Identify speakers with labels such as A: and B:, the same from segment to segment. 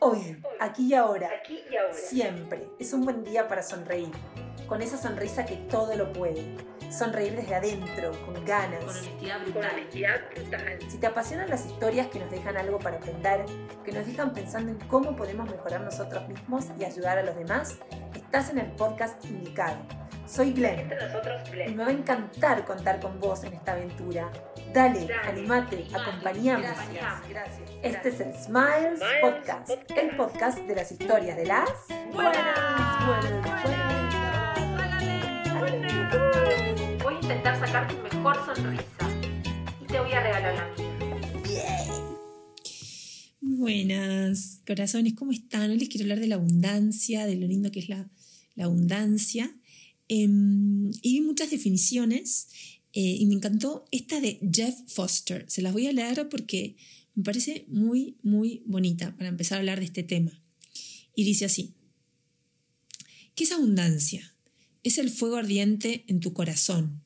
A: Hoy, aquí y ahora, siempre, es un buen día para sonreír, con esa sonrisa que todo lo puede. Sonreír desde adentro, con ganas.
B: Con honestidad brutal.
A: Si te apasionan las historias que nos dejan algo para aprender, que nos dejan pensando en cómo podemos mejorar nosotros mismos y ayudar a los demás, estás en el podcast indicado. Soy Glenn. Y me va a encantar contar con vos en esta aventura. Dale, animate, acompañame.
B: Gracias.
A: Este es el Smiles Podcast, el podcast de las historias de las
B: Buenas.
A: buenas, buenas.
B: Voy a intentar sacar tu mejor sonrisa y te voy a regalar la mía.
C: Buenas, corazones, ¿cómo están? Hoy les quiero hablar de la abundancia, de lo lindo que es la, la abundancia. Em, y vi muchas definiciones eh, y me encantó esta de Jeff Foster. Se las voy a leer porque me parece muy, muy bonita para empezar a hablar de este tema. Y dice así, ¿qué es abundancia? Es el fuego ardiente en tu corazón.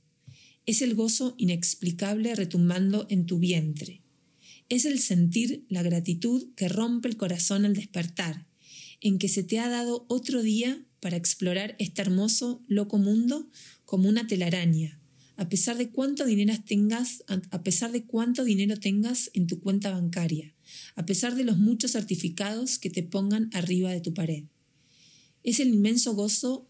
C: Es el gozo inexplicable retumbando en tu vientre. Es el sentir la gratitud que rompe el corazón al despertar, en que se te ha dado otro día para explorar este hermoso, loco mundo como una telaraña, a pesar de cuánto dinero tengas, a pesar de cuánto dinero tengas en tu cuenta bancaria, a pesar de los muchos certificados que te pongan arriba de tu pared. Es el inmenso gozo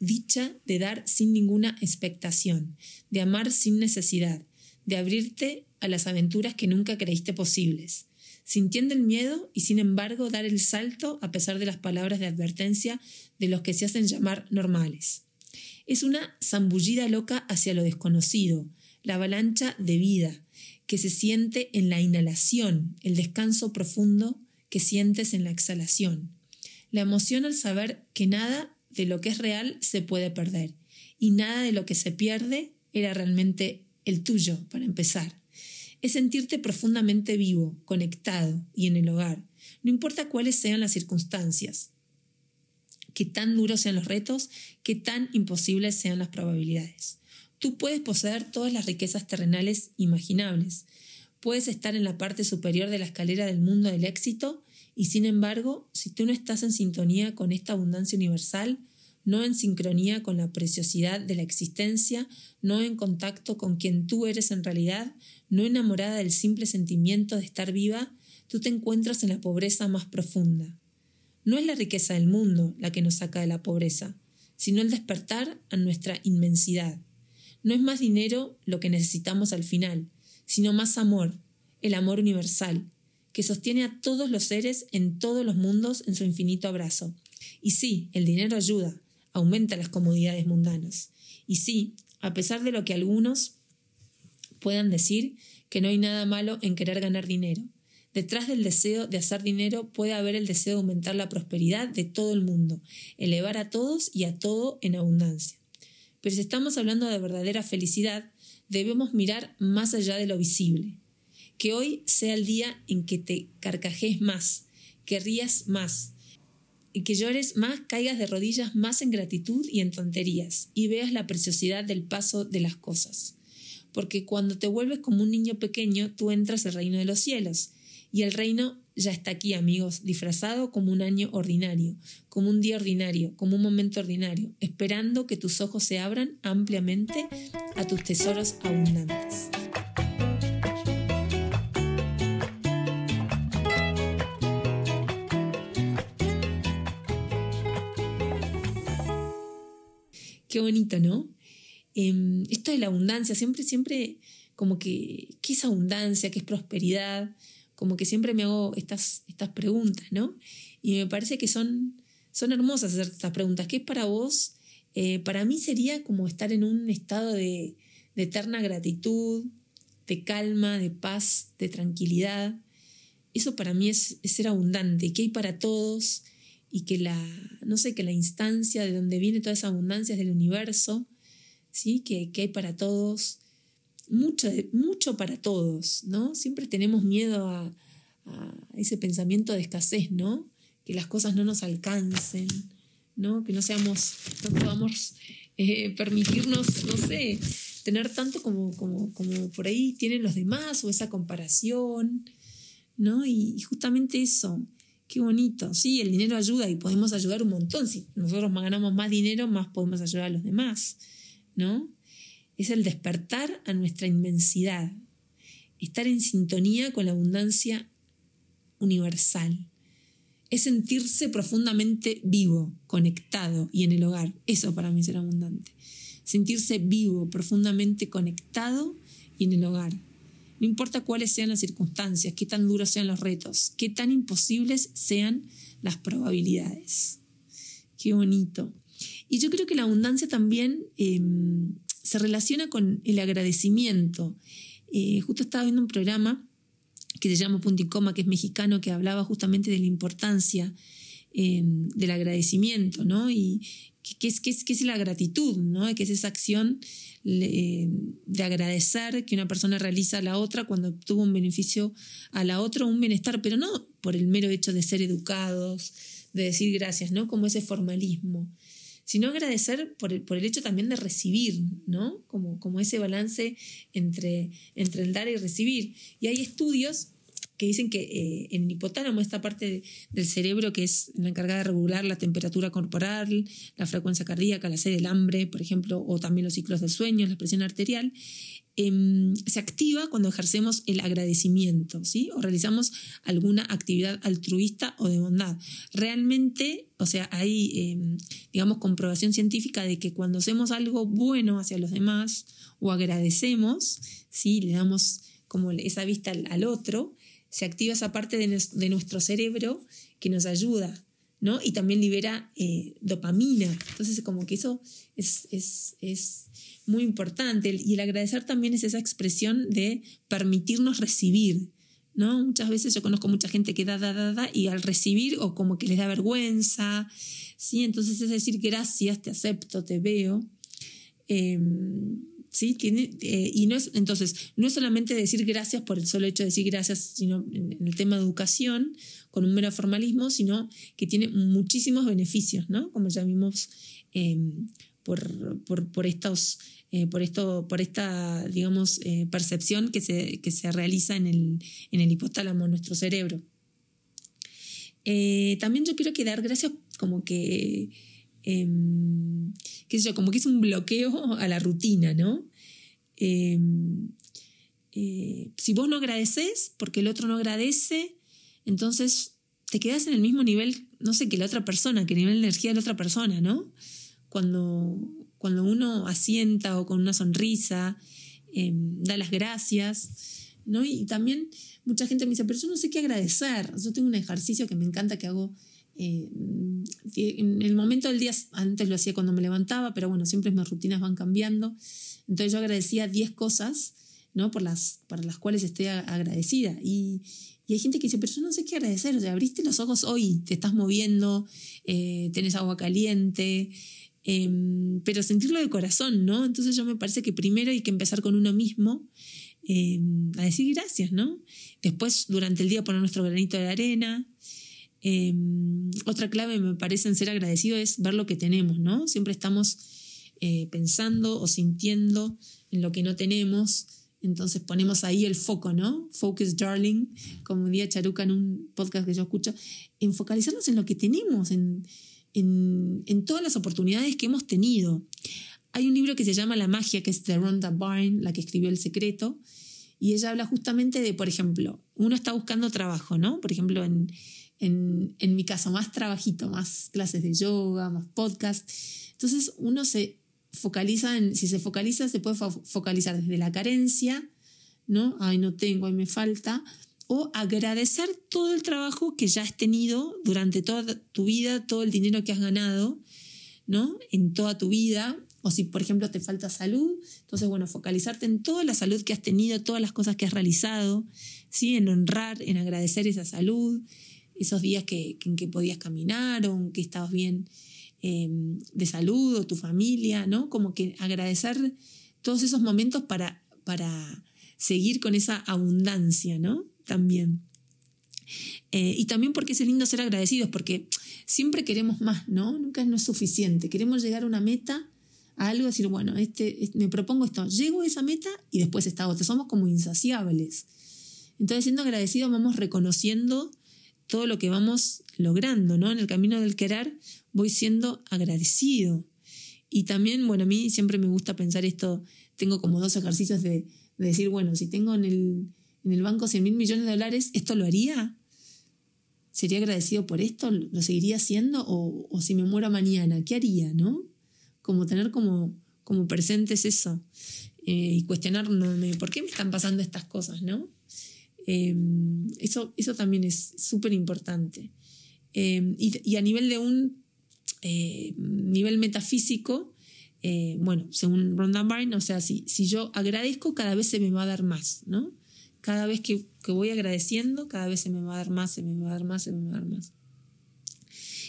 C: dicha de dar sin ninguna expectación, de amar sin necesidad, de abrirte a las aventuras que nunca creíste posibles, sintiendo el miedo y sin embargo dar el salto a pesar de las palabras de advertencia de los que se hacen llamar normales. Es una zambullida loca hacia lo desconocido, la avalancha de vida, que se siente en la inhalación, el descanso profundo que sientes en la exhalación, la emoción al saber que nada de lo que es real se puede perder y nada de lo que se pierde era realmente el tuyo, para empezar. Es sentirte profundamente vivo, conectado y en el hogar, no importa cuáles sean las circunstancias, que tan duros sean los retos, que tan imposibles sean las probabilidades. Tú puedes poseer todas las riquezas terrenales imaginables, puedes estar en la parte superior de la escalera del mundo del éxito y sin embargo, si tú no estás en sintonía con esta abundancia universal, no en sincronía con la preciosidad de la existencia, no en contacto con quien tú eres en realidad, no enamorada del simple sentimiento de estar viva, tú te encuentras en la pobreza más profunda. No es la riqueza del mundo la que nos saca de la pobreza, sino el despertar a nuestra inmensidad. No es más dinero lo que necesitamos al final, sino más amor, el amor universal, que sostiene a todos los seres en todos los mundos en su infinito abrazo. Y sí, el dinero ayuda, aumenta las comodidades mundanas. Y sí, a pesar de lo que algunos puedan decir, que no hay nada malo en querer ganar dinero. Detrás del deseo de hacer dinero puede haber el deseo de aumentar la prosperidad de todo el mundo, elevar a todos y a todo en abundancia. Pero si estamos hablando de verdadera felicidad, debemos mirar más allá de lo visible. Que hoy sea el día en que te carcajes más, que rías más, y que llores más, caigas de rodillas más en gratitud y en tonterías, y veas la preciosidad del paso de las cosas. Porque cuando te vuelves como un niño pequeño, tú entras al reino de los cielos, y el reino ya está aquí, amigos, disfrazado como un año ordinario, como un día ordinario, como un momento ordinario, esperando que tus ojos se abran ampliamente a tus tesoros abundantes. Qué bonito, ¿no? Em, esto de la abundancia, siempre, siempre como que, ¿qué es abundancia? ¿Qué es prosperidad? Como que siempre me hago estas, estas preguntas, ¿no? Y me parece que son, son hermosas hacer estas preguntas. ¿Qué es para vos? Eh, para mí sería como estar en un estado de, eterna gratitud, de calma, de paz, de tranquilidad. Eso para mí es, es ser abundante, que hay para todos y que la, no sé, que la instancia de donde viene toda esa abundancia es del universo, ¿sí? que, que hay para todos, mucho, mucho para todos, ¿no? Siempre tenemos miedo a, ese pensamiento de escasez, ¿no? Que las cosas no nos alcancen, ¿no? Que no seamos, no podamos eh, permitirnos, no sé, tener tanto como, como, como por ahí tienen los demás o esa comparación, ¿no? Y, y justamente eso, Qué bonito. Sí, el dinero ayuda y podemos ayudar un montón. Si nosotros ganamos más dinero, más podemos ayudar a los demás, ¿no? Es el despertar a nuestra inmensidad, estar en sintonía con la abundancia universal. Es sentirse profundamente vivo, conectado y en el hogar. Eso para mí es ser abundante. Sentirse vivo, profundamente conectado y en el hogar. No importa cuáles sean las circunstancias, qué tan duros sean los retos, qué tan imposibles sean las probabilidades. Qué bonito. Y yo creo que la abundancia también em, se relaciona con el agradecimiento. Eh, justo estaba viendo un programa que se llama Punto y Coma, que es mexicano, que hablaba justamente de la importancia em, del agradecimiento, ¿no? Y qué es, qué es, es la gratitud, ¿no? Que es esa acción de agradecer que una persona realiza a la otra cuando obtuvo un beneficio a la otra, un bienestar, pero no por el mero hecho de ser educados, de decir gracias, ¿no? Como ese formalismo, sino agradecer por el, por el hecho también de recibir, ¿no? Como, como ese balance entre, entre el dar y recibir. Y hay estudios que dicen que eh, en el hipotálamo, esta parte del cerebro que es la encargada de regular la temperatura corporal, la frecuencia cardíaca, la sed del hambre, por ejemplo, o también los ciclos del sueño, la presión arterial, em, se activa cuando ejercemos el agradecimiento, ¿sí? O realizamos alguna actividad altruista o de bondad. Realmente, o sea, hay, em, digamos, comprobación científica de que cuando hacemos algo bueno hacia los demás o agradecemos, ¿sí? Le damos como esa vista al otro, se activa esa parte de, nuestro cerebro que nos ayuda, ¿no? Y también libera eh, dopamina. Entonces, como que eso es, es, muy importante. Y el agradecer también es esa expresión de permitirnos recibir, ¿no? Muchas veces yo conozco mucha gente que da, da, da, da, y al recibir o como que les da vergüenza, ¿sí? Entonces es decir, gracias, te acepto, te veo. Em, ¿sí? Tiene, eh, y no es, entonces, no es solamente decir gracias por el solo hecho de decir gracias, sino en, el tema de educación, con un mero formalismo, sino que tiene muchísimos beneficios, ¿no? Como ya vimos em, por, por, estos, eh, por, esto, por esta, digamos, eh, percepción que se, que se realiza en el, en el hipotálamo, en nuestro cerebro. también yo quiero que dar gracias como que Em, qué sé yo, como que es un bloqueo a la rutina, ¿no? Em, eh, si vos no agradeces porque el otro no agradece, entonces te quedas en el mismo nivel, no sé, que la otra persona, que el nivel de energía de la otra persona, ¿no? Cuando, cuando uno asienta o con una sonrisa, em, da las gracias, ¿no? Y también mucha gente me dice, pero yo no sé qué agradecer. Yo tengo un ejercicio que me encanta que hago eh, en el momento del día, antes lo hacía cuando me levantaba, pero bueno, siempre mis rutinas van cambiando. Entonces yo agradecía 10 cosas, ¿no? Por las, para las cuales estoy agradecida. Y, y, hay gente que dice, pero yo no sé qué agradecer, o sea, abriste los ojos hoy, te estás moviendo, eh, tenés agua caliente, em, pero sentirlo de corazón, ¿no? Entonces yo me parece que primero hay que empezar con uno mismo. Em, a decir gracias, ¿no? Después, durante el día, poner nuestro granito de arena, Em, otra clave me parece en ser agradecido es ver lo que tenemos, ¿no? Siempre estamos eh, pensando o sintiendo en lo que no tenemos, entonces ponemos ahí el foco, ¿no? Focus, darling, como decía Charuca en un podcast que yo escucho, en focalizarnos en lo que tenemos, en, en, en todas las oportunidades que hemos tenido. Hay un libro que se llama La magia, que es de Rhonda Byrne, la que escribió El Secreto, y ella habla justamente de, por ejemplo, uno está buscando trabajo, ¿no? Por ejemplo, en, en, en mi caso, más trabajito, más clases de yoga, más podcast. Entonces uno se focaliza en, si se focaliza, se puede focalizar desde la carencia, ¿no? Ay, no tengo, ay, me falta, o agradecer todo el trabajo que ya has tenido durante toda tu vida, todo el dinero que has ganado, ¿no? En toda tu vida, o si por ejemplo te falta salud, entonces bueno, focalizarte en toda la salud que has tenido, todas las cosas que has realizado, ¿sí? En honrar, en agradecer esa salud, esos días que, en que podías caminar o que estabas bien em, de salud o tu familia, ¿no? Como que agradecer todos esos momentos para, para seguir con esa abundancia, ¿no? También. Eh, y también porque es lindo ser agradecidos, porque siempre queremos más, ¿no? Nunca no es suficiente. Queremos llegar a una meta, a algo, decir, bueno, este, me propongo esto, llego a esa meta y después está otra. Somos como insaciables. Entonces, siendo agradecidos, vamos reconociendo todo lo que vamos logrando, ¿no? En el camino del querer voy siendo agradecido. Y también, bueno, a mí siempre me gusta pensar esto, tengo como dos ejercicios de, decir, bueno, si tengo en el, en el banco 100 mil millones de dólares, ¿esto lo haría? ¿Sería agradecido por esto? ¿Lo seguiría haciendo? ¿O, o si me muero mañana, qué haría, no? Como tener como, como presentes eso eh, y cuestionarme por qué me están pasando estas cosas, ¿no? Em, eso, eso también es súper importante. Em, y, a nivel de un eh, nivel metafísico, eh, bueno, según Rhonda Byrne, o sea, si, si yo agradezco, cada vez se me va a dar más, ¿no? Cada vez que, que, voy agradeciendo, cada vez se me va a dar más, se me va a dar más, se me va a dar más.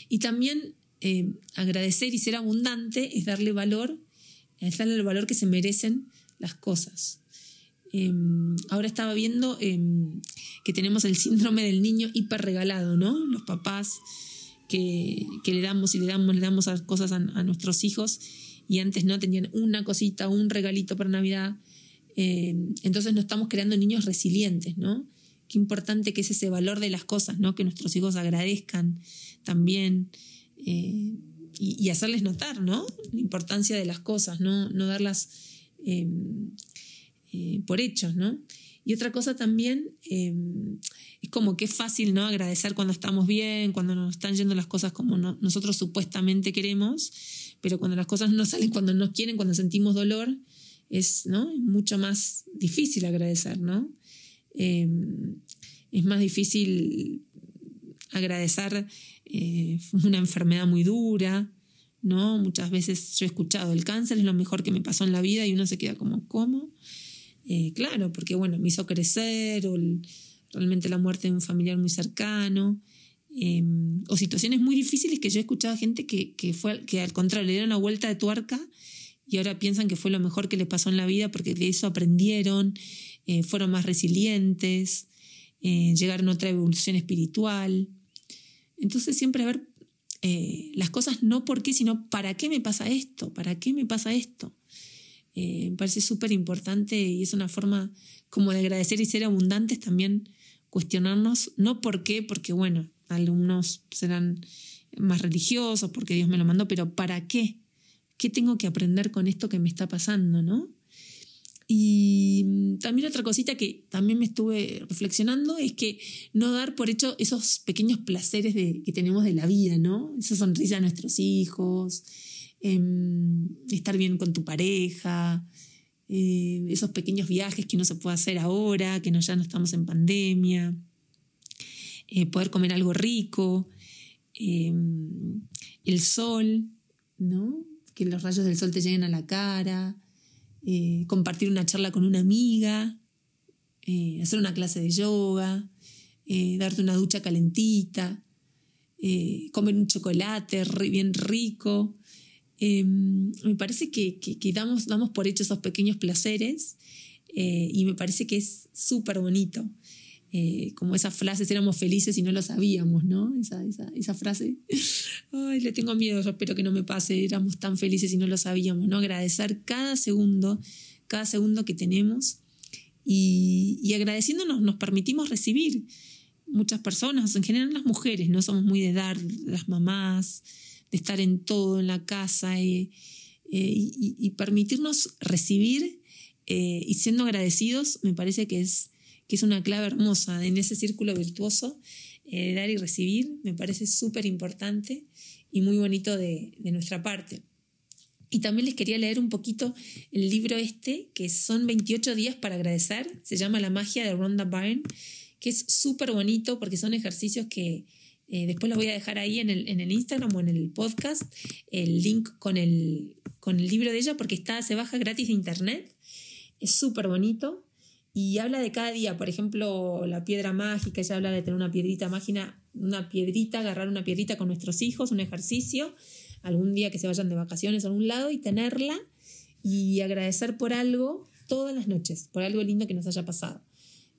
C: Y también em, agradecer y ser abundante es darle valor, es darle el valor que se merecen las cosas. Em, ahora estaba viendo em, que tenemos el síndrome del niño hiperregalado, ¿no? Los papás que, le damos y le damos, le damos cosas a, nuestros hijos y antes no tenían una cosita, un regalito para Navidad. Em, entonces no estamos creando niños resilientes, ¿no? Qué importante que es ese valor de las cosas, ¿no? Que nuestros hijos agradezcan también eh, y, hacerles notar, ¿no? La importancia de las cosas, no, no darlas eh, por hechos, ¿no? Y otra cosa también eh, es como que es fácil, ¿no? Agradecer cuando estamos bien, cuando nos están yendo las cosas como nosotros supuestamente queremos, pero cuando las cosas no salen cuando nos quieren, cuando sentimos dolor, es, ¿no? es mucho más difícil agradecer, ¿no? Eh, es más difícil agradecer una enfermedad muy dura, ¿no? Muchas veces yo he escuchado, el cáncer es lo mejor que me pasó en la vida y uno se queda como, ¿cómo? Eh, claro, porque bueno, me hizo crecer o realmente la muerte de un familiar muy cercano. Em, o situaciones muy difíciles que yo he escuchado a gente que, fue, que al contrario le dieron la vuelta de tuerca y ahora piensan que fue lo mejor que les pasó en la vida porque de eso aprendieron, eh, fueron más resilientes, eh, llegaron a otra evolución espiritual. Entonces siempre a ver las cosas no por qué, sino para qué me pasa esto, para qué me pasa esto. Eh, me parece súper importante y es una forma como de agradecer y ser abundantes también cuestionarnos, no por qué, porque bueno, alumnos serán más religiosos, porque Dios me lo mandó, pero ¿para qué? ¿Qué tengo que aprender con esto que me está pasando, no? Y también otra cosita que también me estuve reflexionando es que no dar por hecho esos pequeños placeres de, que tenemos de la vida, ¿no? Esa sonrisa a nuestros hijos, Em, estar bien con tu pareja, eh, esos pequeños viajes que no se puede hacer ahora, que no, ya no estamos en pandemia, eh, poder comer algo rico, em, el sol, ¿no? que los rayos del sol te lleguen a la cara, eh, compartir una charla con una amiga, hacer una clase de yoga, darte una ducha calentita, comer un chocolate bien rico, Em, me parece que, damos, damos, por hecho esos pequeños placeres eh, y me parece que es súper bonito. Eh, como esas frases, éramos felices y no lo sabíamos, ¿no? Esa, esa, esa, frase, ay, le tengo miedo, yo espero que no me pase, éramos tan felices y no lo sabíamos, ¿no? Agradecer cada segundo, cada segundo que tenemos y, y agradeciéndonos nos permitimos recibir. Muchas personas, en general las mujeres, no somos muy de dar, las mamás, de estar en todo, en la casa eh, y, y, permitirnos recibir eh, y siendo agradecidos, me parece que es, que es una clave hermosa en ese círculo virtuoso dar y recibir, me parece súper importante y muy bonito de, de nuestra parte. Y también les quería leer un poquito el libro este, que son 28 días para agradecer, se llama La magia de Rhonda Byrne, que es súper bonito porque son ejercicios que, eh, después los voy a dejar ahí en el, en el, Instagram o en el podcast, el link con el, con el libro de ella, porque está, se baja gratis de internet. Es súper bonito. Y habla de cada día, por ejemplo, la piedra mágica, ella habla de tener una piedrita mágica, una piedrita, agarrar una piedrita con nuestros hijos, un ejercicio, algún día que se vayan de vacaciones a algún lado y tenerla y agradecer por algo todas las noches, por algo lindo que nos haya pasado.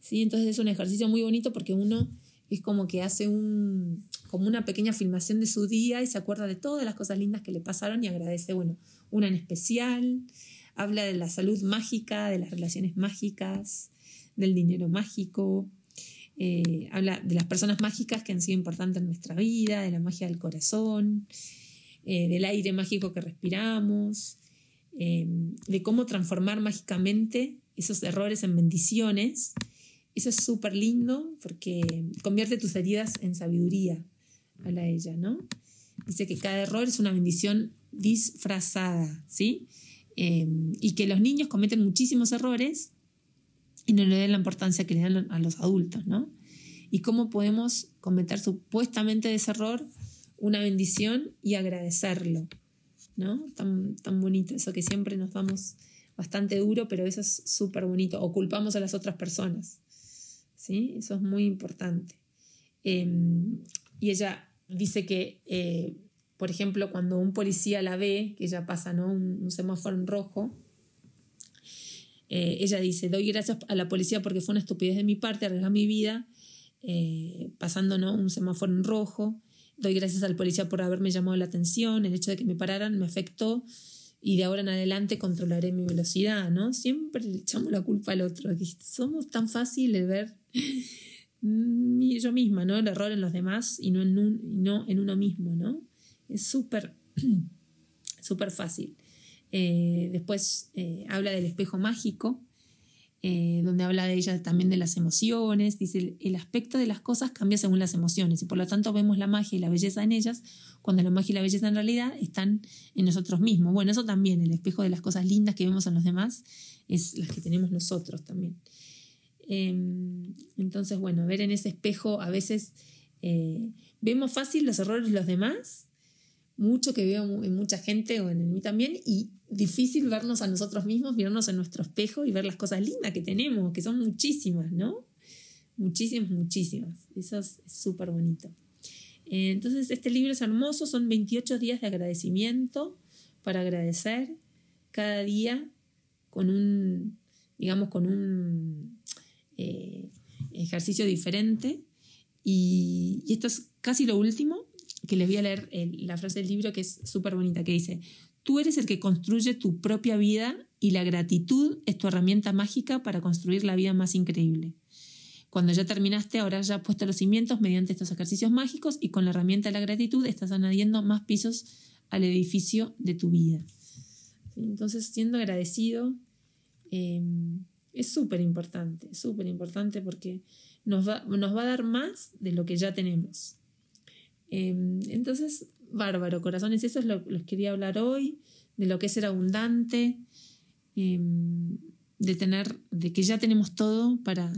C: ¿Sí? Entonces es un ejercicio muy bonito porque uno es como que hace un, como una pequeña filmación de su día y se acuerda de todas las cosas lindas que le pasaron y agradece, bueno, una en especial, habla de la salud mágica, de las relaciones mágicas, del dinero mágico, eh, habla de las personas mágicas que han sido importantes en nuestra vida, de la magia del corazón, eh, del aire mágico que respiramos, eh, de cómo transformar mágicamente esos errores en bendiciones. Eso es súper lindo porque convierte tus heridas en sabiduría, habla ella, ¿no? Dice que cada error es una bendición disfrazada, ¿sí? y que los niños cometen muchísimos errores y no le den la importancia que le dan a los adultos, ¿no? Y cómo podemos cometer supuestamente ese error una bendición y agradecerlo, ¿no? Tan, tan bonito, eso que siempre nos damos bastante duro, pero eso es súper bonito, o culpamos a las otras personas, ¿sí? Eso es muy importante. Em, y ella dice que, eh, por ejemplo, cuando un policía la ve, que ella pasa, ¿no? Un, semáforo en rojo, eh, ella dice, doy gracias a la policía porque fue una estupidez de mi parte arriesgar mi vida eh, pasando un semáforo en rojo. Doy gracias al policía por haberme llamado la atención. El hecho de que me pararan me afectó y de ahora en adelante controlaré mi velocidad, ¿no? Siempre le echamos la culpa al otro. Somos tan fáciles de ver yo misma, ¿no? El error en los demás y no en, un, no en uno mismo, ¿no? Es súper, súper fácil. Eh, después eh, habla del espejo mágico, eh, donde habla de ella también de las emociones. Dice, el, aspecto de las cosas cambia según las emociones y por lo tanto vemos la magia y la belleza en ellas, cuando la magia y la belleza en realidad están en nosotros mismos. Bueno, eso también, el espejo de las cosas lindas que vemos en los demás, es las que tenemos nosotros también. Em, entonces, bueno, ver en ese espejo a veces vemos fácil los errores de los demás mucho que veo en mucha gente o en mí también y difícil vernos a nosotros mismos, mirarnos en nuestro espejo y ver las cosas lindas que tenemos, que son muchísimas, ¿no? Muchísimas, muchísimas. Eso es súper bonito. Eh, entonces, este libro es hermoso, son 28 días de agradecimiento para agradecer cada día con un, digamos, con un eh, ejercicio diferente. Y, esto es casi lo último, que les voy a leer la frase del libro que es súper bonita, que dice, tú eres el que construye tu propia vida y la gratitud es tu herramienta mágica para construir la vida más increíble. Cuando ya terminaste, ahora ya has puesto los cimientos mediante estos ejercicios mágicos y con la herramienta de la gratitud estás añadiendo más pisos al edificio de tu vida. Entonces, siendo agradecido em, es súper importante, súper importante porque nos va, nos va a dar más de lo que ya tenemos. Em, entonces, bárbaro, corazones, eso es lo que les quería hablar hoy, de lo que es ser abundante, em, de tener, de que ya tenemos todo para,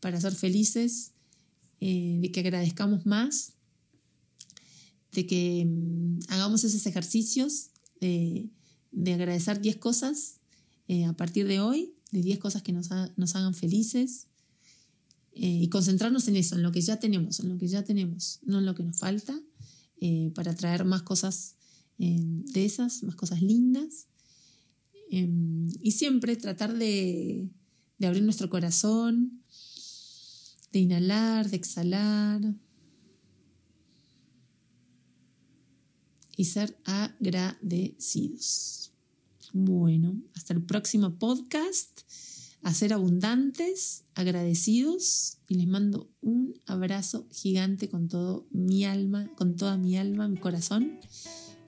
C: para ser felices, eh, de que agradezcamos más, de que em, hagamos esos ejercicios de, agradecer 10 cosas eh, a partir de hoy, de 10 cosas que nos, nos hagan felices, eh, y concentrarnos en eso, en lo que ya tenemos, en lo que ya tenemos, no en lo que nos falta, eh, para traer más cosas eh, de esas, más cosas lindas. y siempre tratar de, de abrir nuestro corazón, de inhalar, de exhalar. Y ser agradecidos. Bueno, hasta el próximo podcast a ser abundantes, agradecidos y les mando un abrazo gigante con todo mi alma, con toda mi alma, mi corazón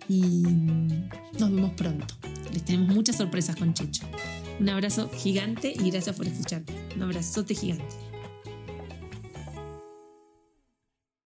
C: y nos vemos pronto. Les tenemos muchas sorpresas con Checho. Un abrazo gigante y gracias por escuchar. Un abrazote gigante.